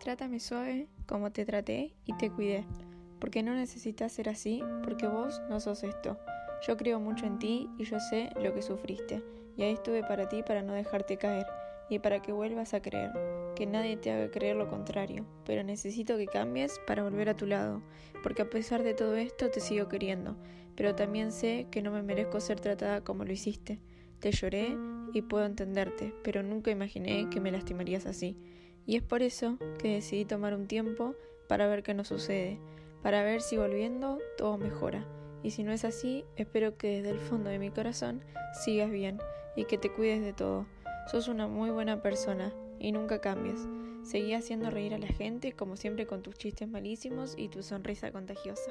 Trátame suave como te traté y te cuidé, porque no necesitas ser así, porque vos no sos esto. Yo creo mucho en ti y yo sé lo que sufriste, y ahí estuve para ti para no dejarte caer y para que vuelvas a creer, que nadie te haga creer lo contrario, pero necesito que cambies para volver a tu lado, porque a pesar de todo esto te sigo queriendo, pero también sé que no me merezco ser tratada como lo hiciste. Te lloré y puedo entenderte, pero nunca imaginé que me lastimarías así. Y es por eso que decidí tomar un tiempo para ver qué nos sucede, para ver si volviendo todo mejora. Y si no es así, espero que desde el fondo de mi corazón sigas bien y que te cuides de todo. Sos una muy buena persona y nunca cambies. Seguí haciendo reír a la gente como siempre con tus chistes malísimos y tu sonrisa contagiosa.